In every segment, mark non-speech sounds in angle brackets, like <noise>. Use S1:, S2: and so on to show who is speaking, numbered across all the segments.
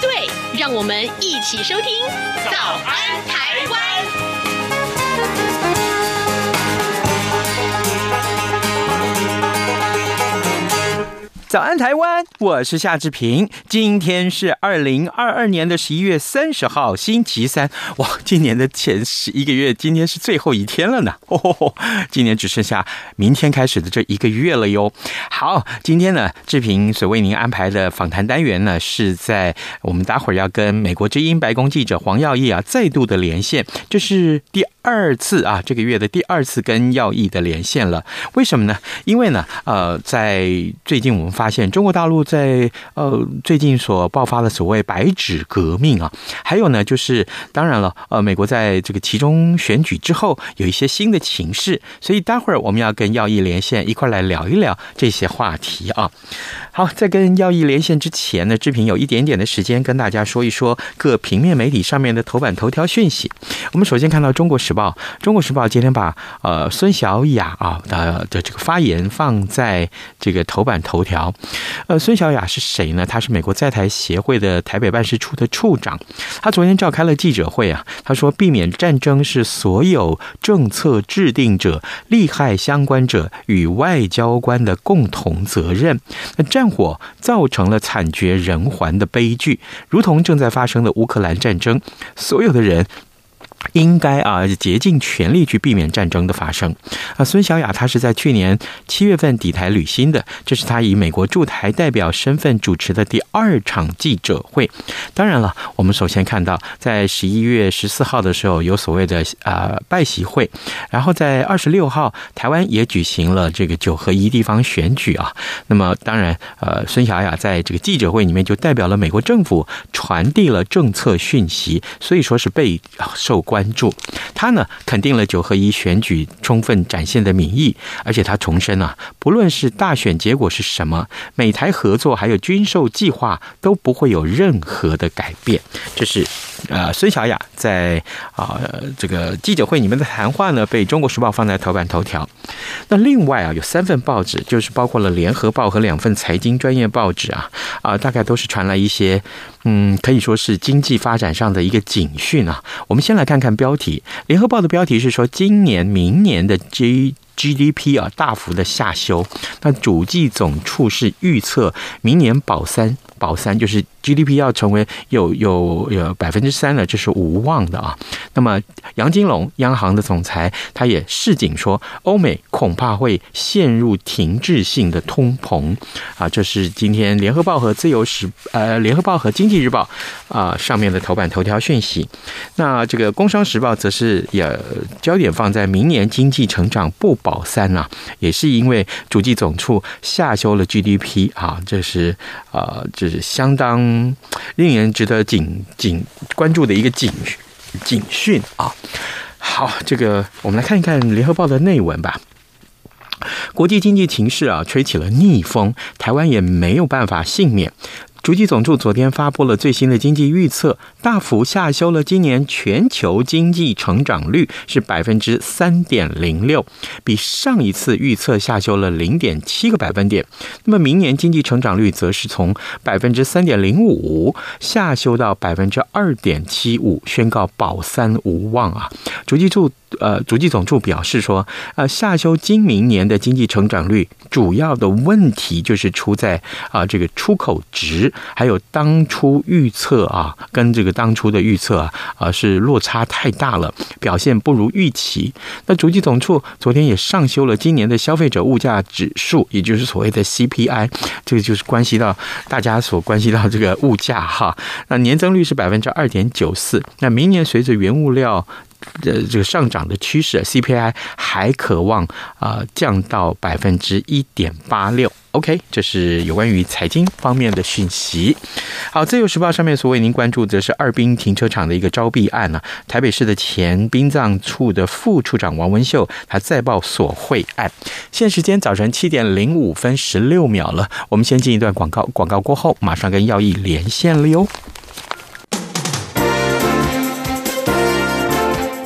S1: 对，让我们一起收听《早安台湾》。
S2: 早安，台湾！我是夏志平。今天是二零二二年的十一月三十号，星期三。哇，今年的前十一个月，今天是最后一天了呢。哦，<laughs> 今年只剩下明天开始的这一个月了哟。好，今天呢，志平所为您安排的访谈单元呢，是在我们待会儿要跟美国之音白宫记者黄耀毅啊再度的连线，这是第二次啊，这个月的第二次跟耀毅的连线了。为什么呢？因为呢，呃，在最近我们。发现中国大陆在呃最近所爆发的所谓“白纸革命”啊，还有呢，就是当然了，呃，美国在这个其中选举之后有一些新的情势，所以待会儿我们要跟耀义连线，一块来聊一聊这些话题啊。好，在跟耀义连线之前呢，志平有一点点的时间跟大家说一说各平面媒体上面的头版头条讯息。我们首先看到《中国时报》，《中国时报》今天把呃孙小雅啊的的这个发言放在这个头版头条。呃，孙小雅是谁呢？她是美国在台协会的台北办事处的处长。她昨天召开了记者会啊，她说，避免战争是所有政策制定者、利害相关者与外交官的共同责任。那战火造成了惨绝人寰的悲剧，如同正在发生的乌克兰战争，所有的人。应该啊，竭尽全力去避免战争的发生。啊，孙小雅她是在去年七月份抵台履新的，这是她以美国驻台代表身份主持的第二场记者会。当然了，我们首先看到，在十一月十四号的时候有所谓的啊拜习会，然后在二十六号台湾也举行了这个九合一地方选举啊。那么当然，呃，孙小雅在这个记者会里面就代表了美国政府传递了政策讯息，所以说是备受关关注。他呢，肯定了九合一选举充分展现的民意，而且他重申啊，不论是大选结果是什么，美台合作还有军售计划都不会有任何的改变。这是呃孙小雅在啊、这个记者会里面的谈话呢，被中国时报放在头版头条。那另外啊，有三份报纸，就是包括了联合报和两份财经专业报纸啊啊、大概都是传来一些。嗯，可以说是经济发展上的一个警讯啊。我们先来看看标题，《联合报》的标题是说，今年、明年的 G GDP 啊大幅的下修。那主计总处是预测明年保三。保三就是 GDP 要成为有有有百分之三了，这是无望的啊。那么杨金龙央行的总裁他也示警说，欧美恐怕会陷入停滞性的通膨啊。这是今天联合报和自由时呃联合报和经济日报啊上面的头版头条讯息。那这个工商时报则是也焦点放在明年经济成长不保三啊，也是因为主计总处下修了 GDP 啊，这是啊这。相当令人值得警警关注的一个警警讯啊！好，这个我们来看一看《联合报》的内文吧。国际经济情势啊，吹起了逆风，台湾也没有办法幸免。主计总处昨天发布了最新的经济预测，大幅下修了今年全球经济成长率是百分之三点零六，比上一次预测下修了零点七个百分点。那么明年经济成长率则是从百分之三点零五下修到百分之二点七五，宣告保三无望啊！主计处。呃，足迹总处表示说，呃，下修今明年的经济成长率，主要的问题就是出在啊、这个出口值，还有当初预测啊，跟这个当初的预测啊，是落差太大了，表现不如预期。那足迹总处昨天也上修了今年的消费者物价指数，也就是所谓的 CPI，这个就是关系到大家所关系到这个物价哈。那年增率是百分之二点九四，那明年随着原物料。呃，这个上涨的趋势，CPI 还可望啊、降到百分之一点八六。OK。这是有关于财经方面的讯息。好，自由时报上面所为您关注的是二兵停车场的一个招弊案呢、台北市的前殡葬处的副处长王文秀，他再报索贿案。现时间早晨七点零五分十六秒了，我们先进一段广告，广告过后马上跟耀毅连线了哟。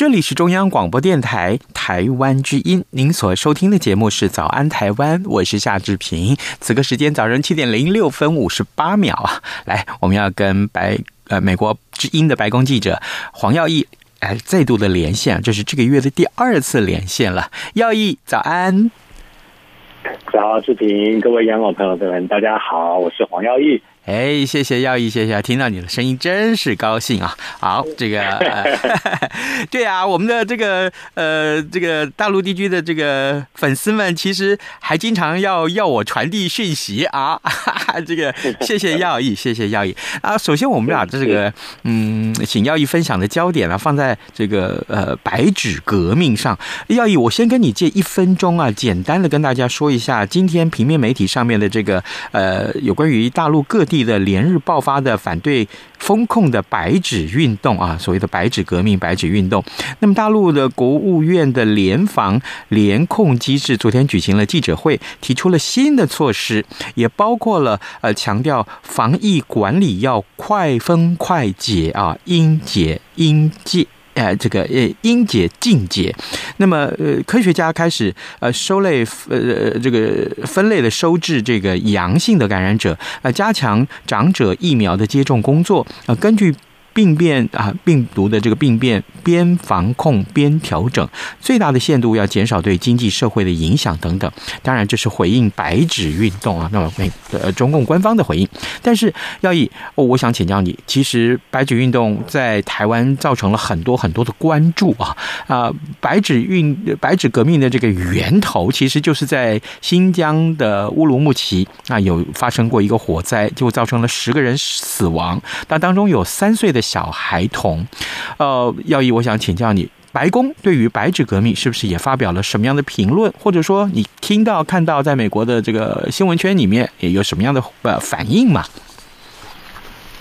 S2: 这里是中央广播电台台湾之音，您所收听的节目是《早安台湾》，我是夏志平。此刻时间早上七点零六分五十八秒啊，<laughs> 来，我们要跟白呃美国之音的白宫记者黄耀毅来再度的连线，这是这个月的第二次连线了。耀毅，早安！
S3: 早，志平，各位养老朋友们，大家好，我是黄耀毅。
S2: 哎，谢谢耀毅，谢谢，听到你的声音真是高兴啊！好，这个，呃、<laughs> 对啊，我们的这个呃，这个大陆地区的这个粉丝们，其实还经常要要我传递讯息啊。哈哈，这个，谢谢耀毅，谢谢耀毅啊。首先，我们俩这个嗯，请耀毅分享的焦点啊，放在这个呃白纸革命上。耀毅，我先跟你借一分钟啊，简单的跟大家说一下今天平面媒体上面的这个呃，有关于大陆各地的连日爆发的反对风控的白纸运动啊，所谓的白纸革命、白纸运动。那么，大陆的国务院的联防联控机制昨天举行了记者会，提出了新的措施，也包括了呃，强调防疫管理要快封快解啊，应解应戒。呃，这个呃，阴解静解。那么呃，科学家开始呃收类呃这个分类的收治这个阳性的感染者，呃，加强长者疫苗的接种工作。呃，根据。病变啊，病毒的这个病变边防控边调整，最大的限度要减少对经济社会的影响等等。当然，这是回应白纸运动啊。那么美呃中共官方的回应，但是耀毅，我想请教你，其实白纸运动在台湾造成了很多很多的关注啊啊！白纸运白纸革命的这个源头，其实就是在新疆的乌鲁木齐啊，有发生过一个火灾，就造成了十个人死亡，那当中有三岁的。小孩童，呃，耀义，我想请教你，白宫对于白纸革命是不是也发表了什么样的评论，或者说你听到看到在美国的这个新闻圈里面也有什么样的呃反应吗？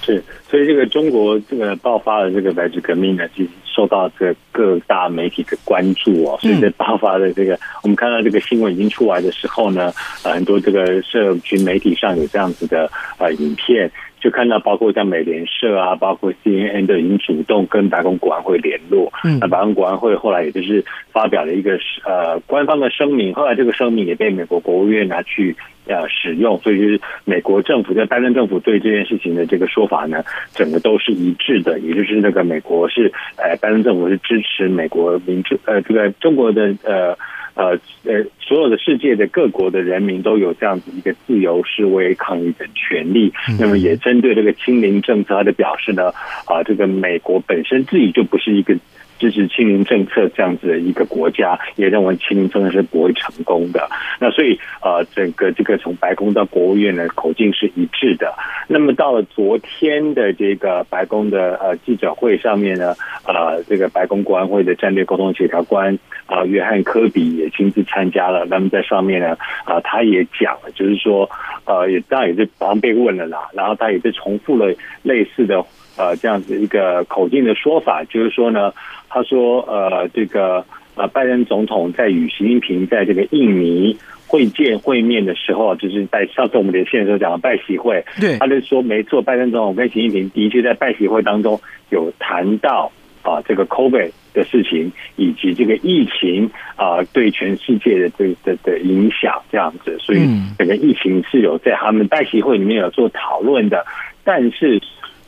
S3: 是，所以这个中国这个爆发了这个白纸革命呢，其实受到这个各大媒体的关注哦。所以在爆发的这个，我们看到这个新闻已经出来的时候呢，呃，很多这个社群媒体上有这样子的呃影片。就看到，包括像美联社啊，包括 CNN 都已经主动跟白宫国安会联络。嗯，那白宫国安会后来也就是发表了一个呃官方的声明，后来这个声明也被美国国务院拿去呃使用，所以就是美国政府在拜登政府对这件事情的这个说法呢，整个都是一致的，也就是那个美国是呃拜登政府是支持美国民主呃这个中国的呃。呃呃，所有的世界的各国的人民都有这样子一个自由示威抗议的权利。那么也针对这个清零政策，他的表示呢，啊，这个美国本身自己就不是一个支持清零政策这样子的一个国家，也认为清零政策是不会成功的。那所以呃，整个这个从白宫到国务院的口径是一致的。那么到了昨天的这个白宫的呃记者会上面呢，呃，这个白宫国安会的战略沟通协调官啊、约翰科比也亲自参加了。那么在上面呢，啊、他也讲了，就是说，呃，也当然也是好像被问了啦，然后他也是重复了类似的呃这样子一个口径的说法，就是说呢。他说：“呃，这个呃，拜登总统在与习近平在这个印尼会见会面的时候，就是在上次我们连线的时候讲的拜习会，
S2: 对，
S3: 他就说没错，拜登总统跟习近平的确在拜习会当中有谈到啊这个 COVID 的事情，以及这个疫情啊对全世界的这的的影响这样子，所以整个疫情是有在他们拜习会里面有做讨论的，但是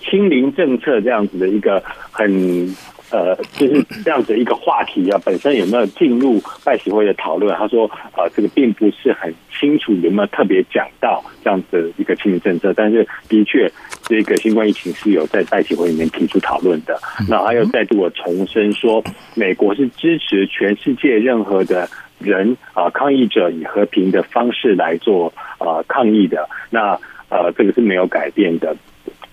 S3: 清零政策这样子的一个很。”呃，就是这样子一个话题啊，本身有没有进入拜习会的讨论？他说，呃，这个并不是很清楚有没有特别讲到这样子的一个清零政策，但是的确，这个新冠疫情是有在拜习会里面提出讨论的。那他又再度的重申说，美国是支持全世界任何的人啊，抗议者以和平的方式来做啊抗议的。那呃，这个是没有改变的。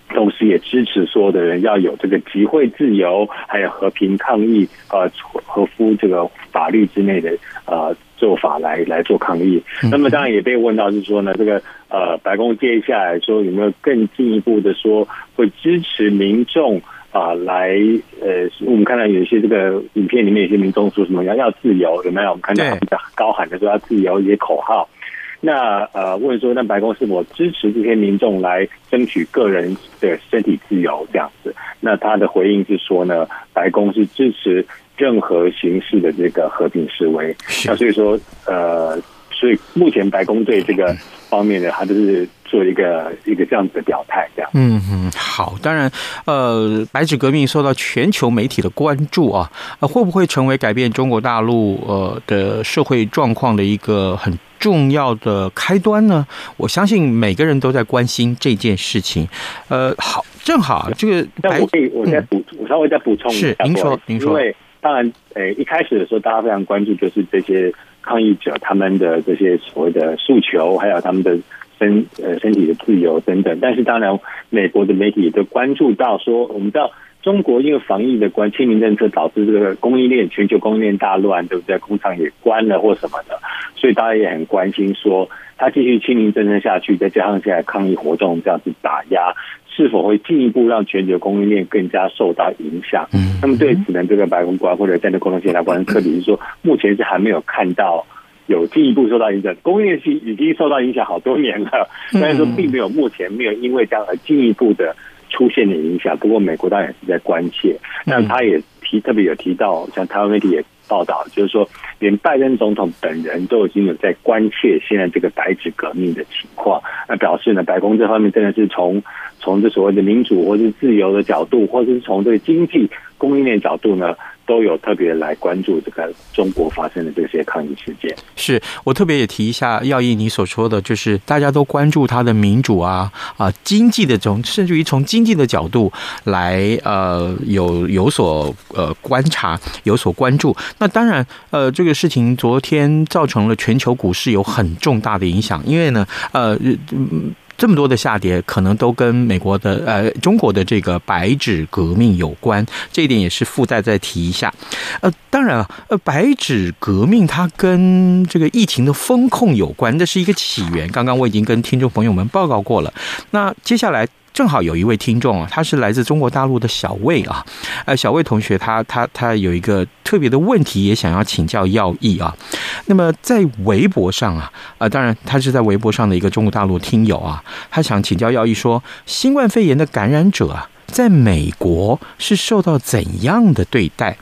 S3: 同时也支持所有的人要有这个集会自由，还有和平抗议，呃，合乎这个法律之内的呃做法来来做抗议。那么当然也被问到是说呢，这个呃白宫接下来说有没有更进一步的说会支持民众啊来呃，我们看到有一些这个影片里面有些民众说什么要要自由，有没有？我们看到他们在高喊的说要自由一些口号。那呃，问说，那白宫是否支持这些民众来争取个人的身体自由这样子？那他的回应是说呢，白宫是支持任何形式的这个和平示威。那所以说，呃，所以目前白宫对这个方面呢，他都是做一个一个这样子的表态，这样。
S2: 嗯嗯，好，当然，呃，白纸革命受到全球媒体的关注啊，呃，会不会成为改变中国大陆呃的社会状况的一个很重要的开端呢？我相信每个人都在关心这件事情。呃，好，正好这个，
S3: 那我可以我再补，我稍微再补充一下。
S2: 是，您说，您说。
S3: 因为当然，呃，一开始的时候，大家非常关注就是这些抗议者他们的这些所谓的诉求，还有他们的身呃身体的自由等等。但是，当然，美国的媒体也都关注到说，我们知道。中国因为防疫的关，清零政策导致这个供应链全球供应链大乱，对不对？工厂也关了或什么的，所以大家也很关心说，他继续清零政策下去，再加上现在抗议活动这样子打压，是否会进一步让全球供应链更加受到影响？嗯，那么对此呢，这个白宫官或者战略沟通协调官科比是说，目前是还没有看到有进一步受到影响，供应链是已经受到影响好多年了，但是说并没有目前没有因为这样而进一步的。出现的影响，不过美国当然也是在关切。那他也提特别有提到，像台湾媒体也报道，就是说，连拜登总统本人都已经有在关切现在这个白纸革命的情况。那表示呢，白宫这方面真的是从从这所谓的民主或是自由的角度，或者是从这个经济供应链角度呢。都有特别来关注这个中国发生的这些抗议事件。
S2: 是我特别也提一下，耀毅你所说的，就是大家都关注他的民主啊啊经济的这种，甚至于从经济的角度来呃有有所呃观察，有所关注。那当然呃这个事情昨天造成了全球股市有很重大的影响，因为呢呃嗯。这么多的下跌，可能都跟美国的呃中国的这个白纸革命有关，这一点也是附带再提一下。呃，当然了，呃，白纸革命它跟这个疫情的风控有关，这是一个起源。刚刚我已经跟听众朋友们报告过了。那接下来。正好有一位听众啊，他是来自中国大陆的小魏啊，呃，小魏同学他他他有一个特别的问题，也想要请教耀毅啊。那么在微博上啊，呃，当然他是在微博上的一个中国大陆听友啊，他想请教耀毅说，新冠肺炎的感染者啊，在美国是受到怎样的对待？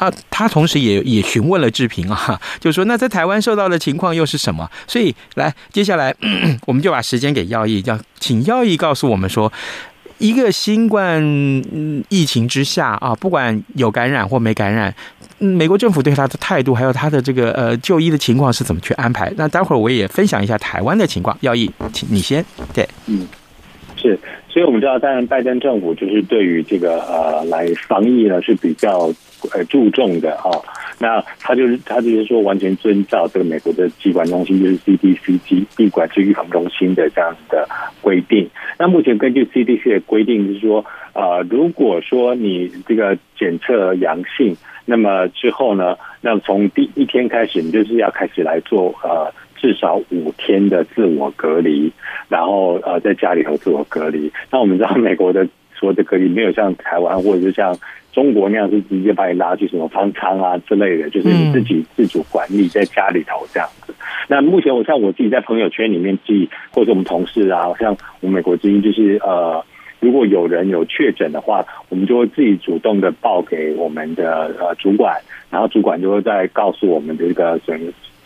S2: 啊，他同时也也询问了志平啊，<laughs> 就说那在台湾受到的情况又是什么？所以来，接下来 <clears throat> 我们就把时间给耀毅，叫请耀毅告诉我们说，一个新冠疫情之下啊，不管有感染或没感染，美国政府对他的态度，还有他的这个呃就医的情况是怎么去安排？那待会儿我也分享一下台湾的情况。耀毅，请你先。对，
S3: 嗯，是。所以我们知道，当然拜登政府就是对于这个呃来防疫呢是比较呃注重的啊。那他就是他就是说完全遵照这个美国的疾管中心，就是 CDC 疾病管制预防中心的这样子的规定。那目前根据 CDC 的规定，是说呃，如果说你这个检测阳性，那么之后呢，那从第一天开始，你就是要开始来做呃。至少五天的自我隔离，然后呃在家里头自我隔离。那我们知道美国的所有的隔离没有像台湾或者是像中国那样是直接把你拉去什么方舱啊之类的，就是你自己自主管理在家里头这样子。那目前我像我自己在朋友圈里面记，或者我们同事啊，像我们美国之音，就是呃，如果有人有确诊的话，我们就会自己主动的报给我们的呃主管，然后主管就会再告诉我们的这个整。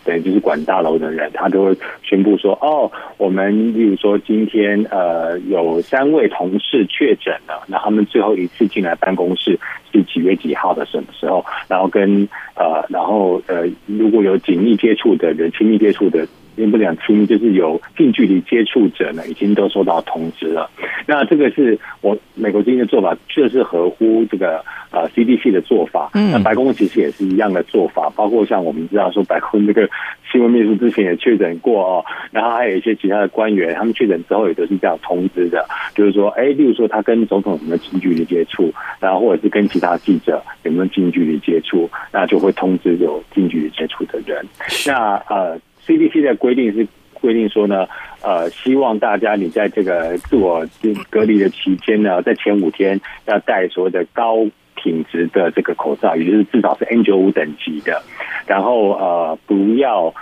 S3: 对，就是管大楼的人，他都会宣布说：“哦，我们例如说今天呃有三位同事确诊了，那他们最后一次进来办公室是几月几号的什么时候？然后跟呃，然后呃，如果有紧密接触的人、亲密接触的。”并不讲亲，就是有近距离接触者呢，已经都收到通知了。那这个是我美国这边的做法，确实是合乎这个呃 CDC 的做法。嗯，那白宫其实也是一样的做法，包括像我们知道说，白宫这个新闻秘书之前也确诊过哦，然后还有一些其他的官员，他们确诊之后也都是这样通知的，就是说，哎，例如说他跟总统有没有近距离接触，然后或者是跟其他记者有没有近距离接触，那就会通知有近距离接触的人。那呃。CDC 的规定是规定说呢，呃，希望大家你在这个自我隔离的期间呢，在前五天要戴所谓的高品质的这个口罩，也就是至少是 N 九五等级的，然后呃，不要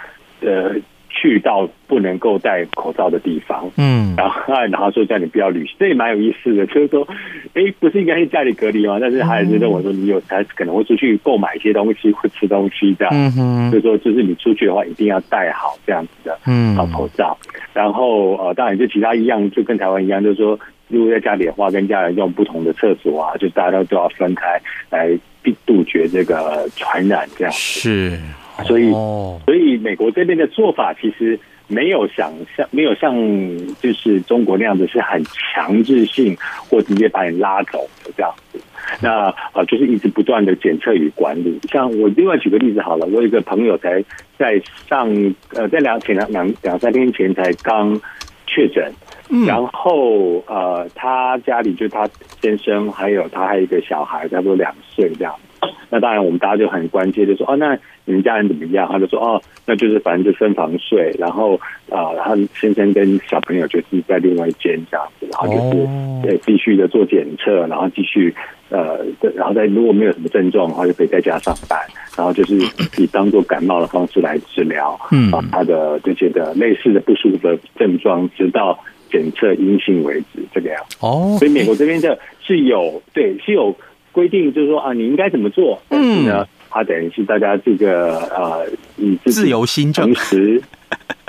S3: 呃。去到不能够戴口罩的地方，嗯，然后然后说叫你不要旅行，这也蛮有意思的。就是说，哎，不是应该在家里隔离吗？但是还是认为说你有才可能会出去购买一些东西或吃东西这样，嗯哼，所以说就是你出去的话一定要戴好这样子的，嗯，好口罩。然后呃，当然就其他一样，就跟台湾一样，就是说，如果在家里的话，跟家人用不同的厕所啊，就大家都要分开来杜绝这个传染这样子。
S2: 是。
S3: 所以，所以美国这边的做法其实没有想象，没有像就是中国那样子是很强制性或直接把你拉走的这样子。那啊，就是一直不断的检测与管理。像我另外举个例子好了，我有一个朋友才在上呃，在两前两两两三天前才刚确诊，然后呃，他家里就他先生还有他还有一个小孩，差不多两岁这样。那当然，我们大家就很关切，就说哦，那你们家人怎么样？他就说哦，那就是反正就分房睡，然后啊，他先生跟小朋友就是在另外一间这样子，然后就是对继续的做检测，然后继续呃，然后再如果没有什么症状的话，就可以在家上班，然后就是以当做感冒的方式来治疗，嗯，他的这些的类似的不舒服的症状，直到检测阴性为止，这个样。哦，所以美国这边的是有对是有。规定就是说啊，你应该怎么做？但是呢，它等于是大家这个呃，以
S2: 自由心证。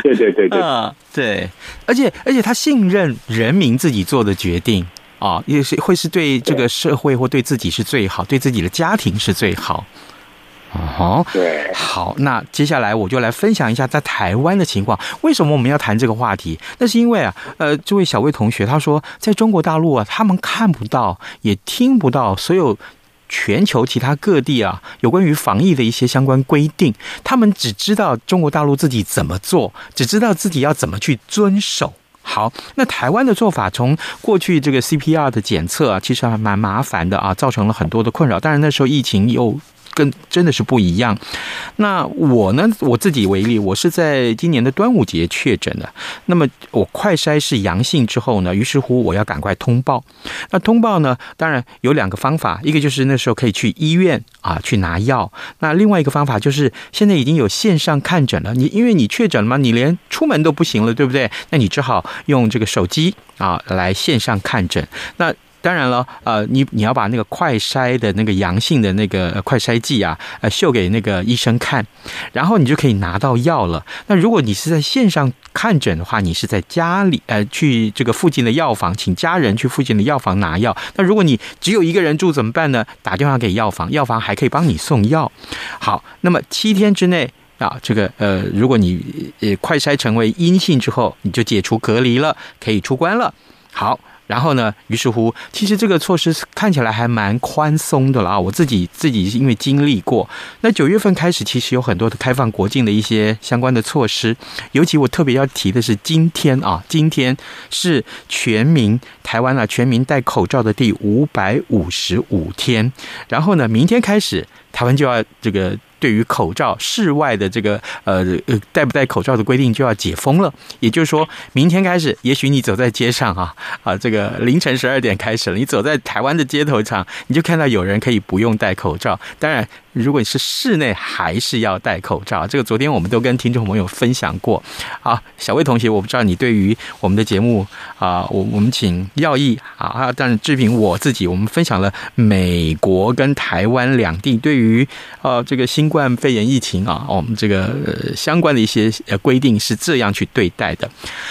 S3: 对对对对，
S2: 呃，对，而且而且他信任人民自己做的决定啊，也是会是对这个社会或对自己是最好，对自己的家庭是最好。哦，对，好，那接下来我就来分享一下在台湾的情况。为什么我们要谈这个话题？那是因为啊，呃，这位小魏同学他说，在中国大陆啊，他们看不到也听不到所有全球其他各地啊有关于防疫的一些相关规定，他们只知道中国大陆自己怎么做，只知道自己要怎么去遵守。好，那台湾的做法，从过去这个 CPR 的检测啊，其实还蛮麻烦的啊，造成了很多的困扰。当然那时候疫情又。跟真的是不一样。那我呢？我自己为例，我是在今年的端午节确诊的。那么我快筛是阳性之后呢，于是乎我要赶快通报。那通报呢，当然有两个方法，一个就是那时候可以去医院啊去拿药。那另外一个方法就是现在已经有线上看诊了。你因为你确诊了嘛，你连出门都不行了，对不对？那你只好用这个手机啊来线上看诊。那当然了，呃，你你要把那个快筛的那个阳性的那个快筛剂啊，呃，秀给那个医生看，然后你就可以拿到药了。那如果你是在线上看诊的话，你是在家里，呃，去这个附近的药房，请家人去附近的药房拿药。那如果你只有一个人住怎么办呢？打电话给药房，药房还可以帮你送药。好，那么七天之内啊，这个呃，如果你呃快筛成为阴性之后，你就解除隔离了，可以出关了。好。然后呢，于是乎，其实这个措施看起来还蛮宽松的了啊。我自己自己因为经历过，那九月份开始，其实有很多的开放国境的一些相关的措施。尤其我特别要提的是，今天啊，今天是全民台湾啊全民戴口罩的第五百五十五天。然后呢，明天开始，台湾就要这个。对于口罩室外的这个呃呃戴不戴口罩的规定就要解封了，也就是说明天开始，也许你走在街上啊啊，这个凌晨十二点开始了，你走在台湾的街头上，你就看到有人可以不用戴口罩，当然。如果你是室内，还是要戴口罩。这个昨天我们都跟听众朋友分享过。好，小魏同学，我不知道你对于我们的节目啊，我我们请耀义啊，但是志平我自己，我们分享了美国跟台湾两地对于呃这个新冠肺炎疫情啊，我们这个呃相关的一些呃规定是这样去对待的。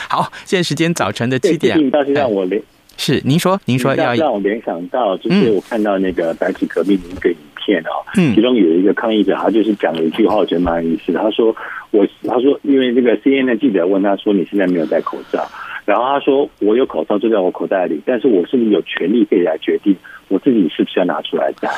S2: 好，现在时间早晨的七点，
S3: 倒是让我联
S2: 是您说您说要
S3: 让我联想到，就是我看到那个白纸革命的一个。片哦，其中有一个抗议者，他就是讲了一句话，我觉得蛮有意思的。他说：“我，他说，因为这个 CNN 的记者问他说，你现在没有戴口罩，然后他说，我有口罩就在我口袋里，但是我是不是有权利可以来决定我自己是不是要拿出来戴？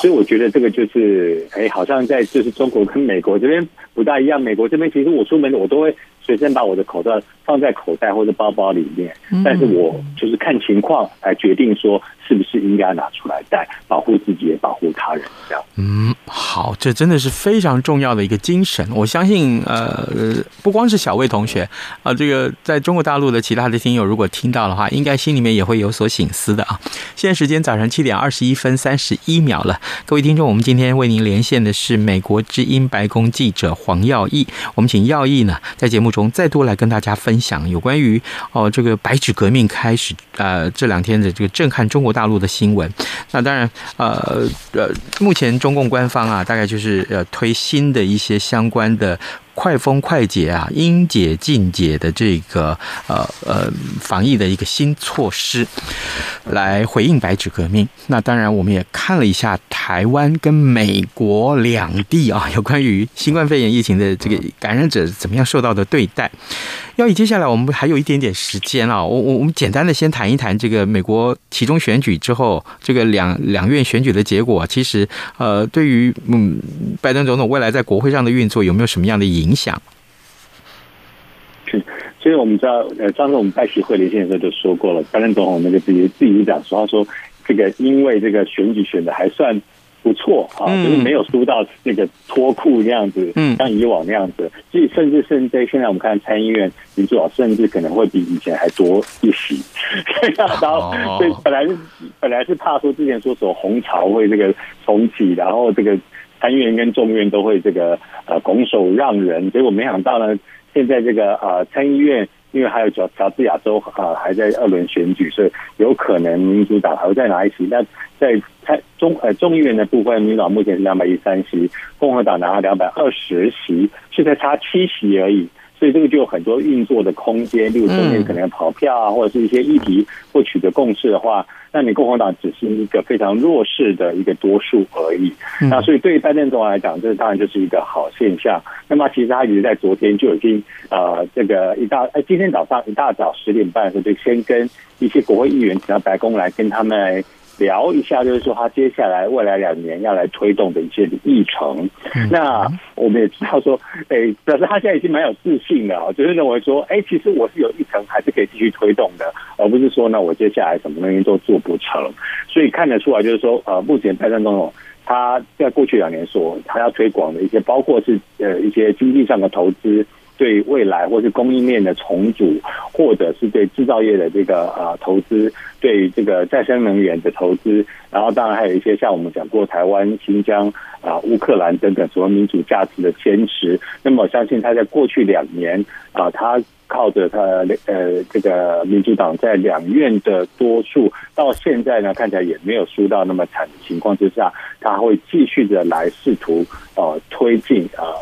S3: 所以我觉得这个就是，哎，好像在就是中国跟美国这边不大一样。美国这边其实我出门我都会随身把我的口罩放在口袋或者包包里面，但是我就是看情况来决定说。”是不是应该拿出来戴，保护自己也保护他人？这样。
S2: 嗯，好，这真的是非常重要的一个精神。我相信，呃，不光是小魏同学啊，这个在中国大陆的其他的听友，如果听到的话，应该心里面也会有所醒思的啊。现在时间早上七点二十一分三十一秒了，各位听众，我们今天为您连线的是美国之音白宫记者黄耀毅。我们请耀毅呢，在节目中再多来跟大家分享有关于哦这个白纸革命开始呃这两天的这个震撼中国。大陆的新闻，那当然，呃呃，目前中共官方啊，大概就是呃推新的一些相关的。快封快解啊，应解尽解的这个呃呃防疫的一个新措施，来回应白纸革命。那当然，我们也看了一下台湾跟美国两地啊，有关于新冠肺炎疫情的这个感染者怎么样受到的对待。要以接下来我们还有一点点时间啊，我我我们简单的先谈一谈这个美国其中选举之后，这个两两院选举的结果，其实呃对于嗯拜登总统未来在国会上的运作有没有什么样的影响？
S3: 是，所以我们知道，呃，上次我们拜习会连线的时候就说过了，拜登总统那个自己自己讲说，他说这个因为这个选举选的还算不错啊，就是没有输到那个脱裤那样子，嗯，像以往那样子，所以甚至甚至现在我们看参议院民主党，甚至可能会比以前还多一席，<laughs> 然后所以本来是本来是怕说之前说什么红潮会这个重启，然后这个。参院跟众院都会这个呃拱手让人，结果没想到呢，现在这个呃参议院因为还有乔乔治亚州啊、呃、还在二轮选举，所以有可能民主党还会再拿一席。那在参中呃众议院的部分，民主党目前是两百一十三席，共和党拿了两百二十席，现在差七席而已。所以这个就有很多运作的空间，例如中间可能要跑票啊，或者是一些议题或取得共识的话，那你共和党只是一个非常弱势的一个多数而已。那所以对于拜登总统来讲，这当然就是一个好现象。那么其实他已经在昨天就已经呃，这个一大哎，今天早上一大早十点半的时候，就先跟一些国会议员请到白宫来跟他们来。聊一下，就是说他接下来未来两年要来推动的一些议程。那我们也知道说，诶，表示他现在已经蛮有自信的啊，就是认为说，诶，其实我是有议程，还是可以继续推动的，而不是说呢，我接下来什么东西都做不成。所以看得出来，就是说，呃，目前拜登总统他在过去两年所他要推广的一些，包括是呃一些经济上的投资。对未来，或是供应链的重组，或者是对制造业的这个啊投资，对这个再生能源的投资，然后当然还有一些像我们讲过台湾、新疆啊、乌克兰等等，所谓民主价值的坚持。那么我相信他在过去两年啊，他靠着他呃这个民主党在两院的多数，到现在呢看起来也没有输到那么惨的情况之下，他会继续的来试图呃推进啊。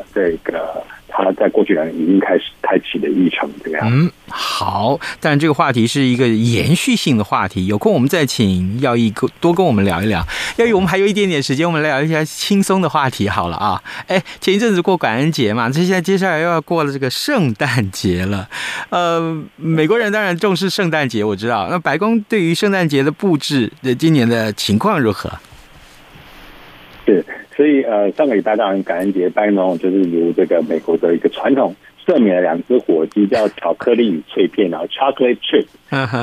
S3: 在过去两年已经开始开启了议程，这样。
S2: 嗯，好，但这个话题是一个延续性的话题，有空我们再请耀毅多跟我们聊一聊。耀义，我们还有一点点时间，我们来聊一下轻松的话题好了啊。哎，前一阵子过感恩节嘛，这现在接下来又要过了这个圣诞节了。呃，美国人当然重视圣诞节，我知道。那白宫对于圣诞节的布置的今年的情况如何？
S3: 是。所以呃，上个礼拜当然感恩节，拜登就是如这个美国的一个传统，赦免了两只火鸡，叫巧克力与脆片，然后 chocolate chip。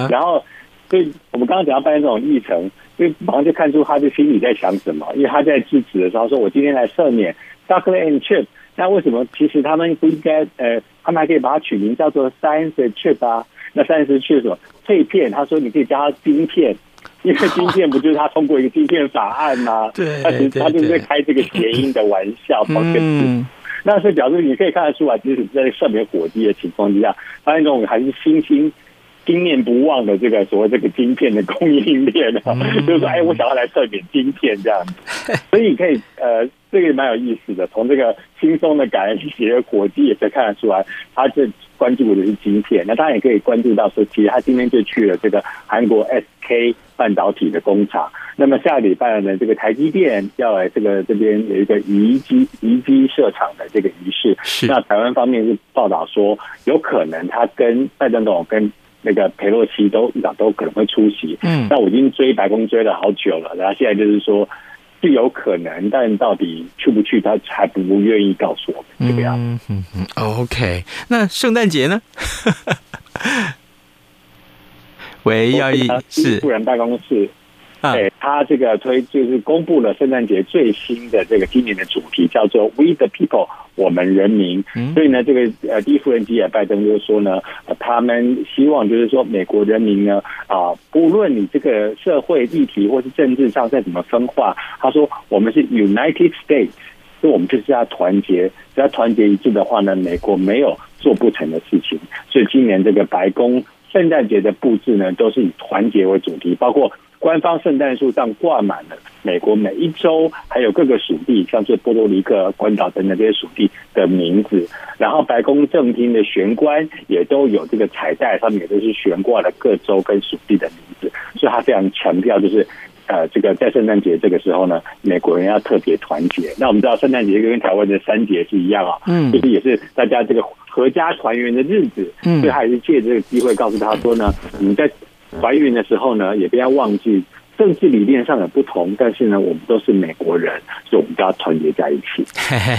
S3: 然后，所以我们刚刚讲到拜登这种议程，所以马上就看出他的心里在想什么。因为他在致辞的时候说：“我今天来赦免 chocolate and chip。”那为什么？其实他们不应该呃，他们还可以把它取名叫做 science chip 啊。那 science chip 什么？脆片？他说你可以叫它晶片。因为晶片不就是他通过一个晶片法案吗？<laughs> 对，他其实他就是在开这个谐音的玩笑，<laughs> 好嗯，那是表示你可以看得出来，即使在上面火机的情况之下，发现这种还是心心心念不忘的这个所谓这个晶片的供应链啊，嗯、就是说，哎，我想要来赦免晶片这样子，<laughs> 所以你可以呃，这个也蛮有意思的，从这个轻松的感恩节火鸡也可以看得出来，他这。关注的是晶片，那当然也可以关注到说，其实他今天就去了这个韩国 SK 半导体的工厂。那么下个礼拜呢，这个台积电要来这个这边有一个移机移机设厂的这个仪式。是。那台湾方面是报道说，有可能他跟拜登总统跟那个佩洛西都都可能会出席。嗯。那我已经追白宫追了好久了，然后现在就是说。是有可能，但到底去不去，他还不愿意告诉我们这个样。子嗯嗯
S2: ，OK。那圣诞节呢？喂，要义是
S3: 富人办公室。对，他这个推就是公布了圣诞节最新的这个今年的主题，叫做 “We the People”，我们人民。所以呢，这个呃，第一夫人吉尔拜登就说呢，他们希望就是说，美国人民呢啊，不论你这个社会议题或是政治上再怎么分化，他说我们是 United States，所以我们就是要团结，只要团结一致的话呢，美国没有做不成的事情。所以今年这个白宫圣诞节的布置呢，都是以团结为主题，包括。官方圣诞树上挂满了美国每一州还有各个属地，像是波多黎各、关岛等等这些属地的名字。然后白宫正厅的玄关也都有这个彩带，上面也都是悬挂了各州跟属地的名字。所以他非常强调，就是呃，这个在圣诞节这个时候呢，美国人要特别团结。那我们知道圣诞节跟台湾的三节是一样啊，嗯，就是也是大家这个合家团圆的日子。嗯，所以他也是借这个机会告诉他说呢，你在。怀孕的时候呢，也不要忘记政治理念上的不同，但是呢，我们都是美国人，所以我们都要团结在一起。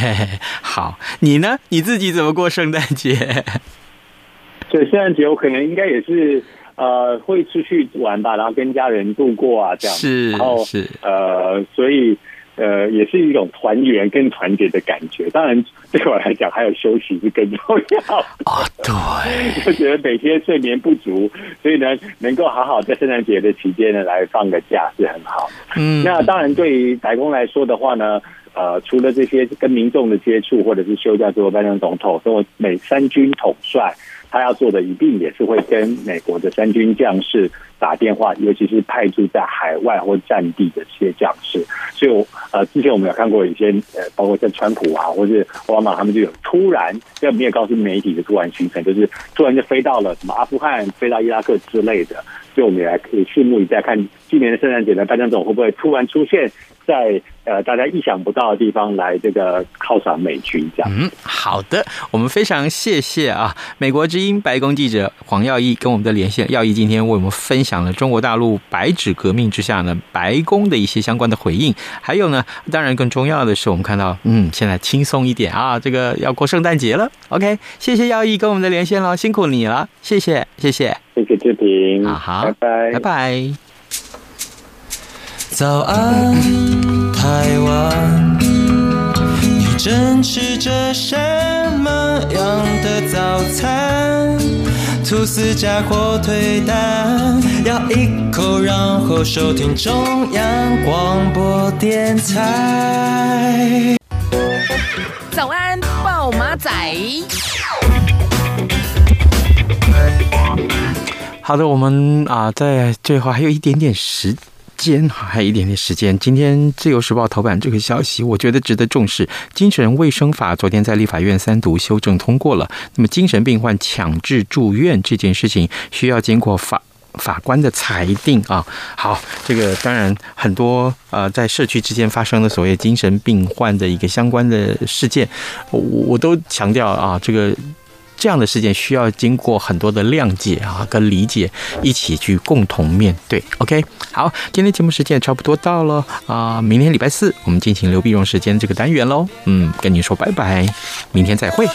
S3: <laughs>
S2: 好，你呢？你自己怎么过圣诞节？<laughs>
S3: 所以圣诞节我可能应该也是呃会出去玩吧，然后跟家人度过啊，这样
S2: 是，
S3: 然后
S2: 是
S3: 呃，所以。呃，也是一种团圆跟团结的感觉。当然，对我来讲，还有休息是更重要。
S2: 哦，对，<laughs>
S3: 就觉得每天睡眠不足，所以呢，能够好好在圣诞节的期间呢来放个假是很好。嗯，那当然，对于白宫来说的话呢，呃，除了这些跟民众的接触或者是休假之后，拜登总统跟我美三军统帅。他要做的一定也是会跟美国的三军将士打电话，尤其是派驻在海外或战地的这些将士。所以，呃，之前我们有看过一些，呃，包括像川普啊，或是奥巴马，他们就有突然，要没有告诉媒体的突然行程，就是突然就飞到了什么阿富汗、飞到伊拉克之类的。所以，我们也来可以拭目以待，看今年的圣诞节呢，拜登总会不会突然出现在呃大家意想不到的地方来这个犒赏美军这样。
S2: 嗯，好的，我们非常谢谢啊，美国之音白宫记者黄耀毅跟我们的连线。耀毅今天为我们分享了中国大陆白纸革命之下呢，白宫的一些相关的回应。还有呢，当然更重要的是，我们看到嗯，现在轻松一点啊，这个要过圣诞节了。OK，谢谢耀毅跟我们的连线了，辛苦你了，谢谢，谢谢，
S3: 谢谢志平，
S2: 好好，拜拜，拜拜。
S4: 早安，台湾，你正吃着什么样的早餐？吐司加火腿蛋，咬一口，然后收听中央广播电台。
S1: 早安，暴马仔。
S2: 好的，我们啊，在最后还有一点点时。间，还有一点点时间。今天《自由时报》头版这个消息，我觉得值得重视。精神卫生法昨天在立法院三读修正通过了。那么，精神病患强制住院这件事情，需要经过法法官的裁定啊。好，这个当然很多呃，在社区之间发生的所谓精神病患的一个相关的事件，我我都强调啊，这个。这样的事件需要经过很多的谅解啊，跟理解，一起去共同面对。OK，好，今天节目时间也差不多到了啊，明天礼拜四我们进行刘碧荣时间这个单元喽。嗯，跟您说拜拜，明天再会。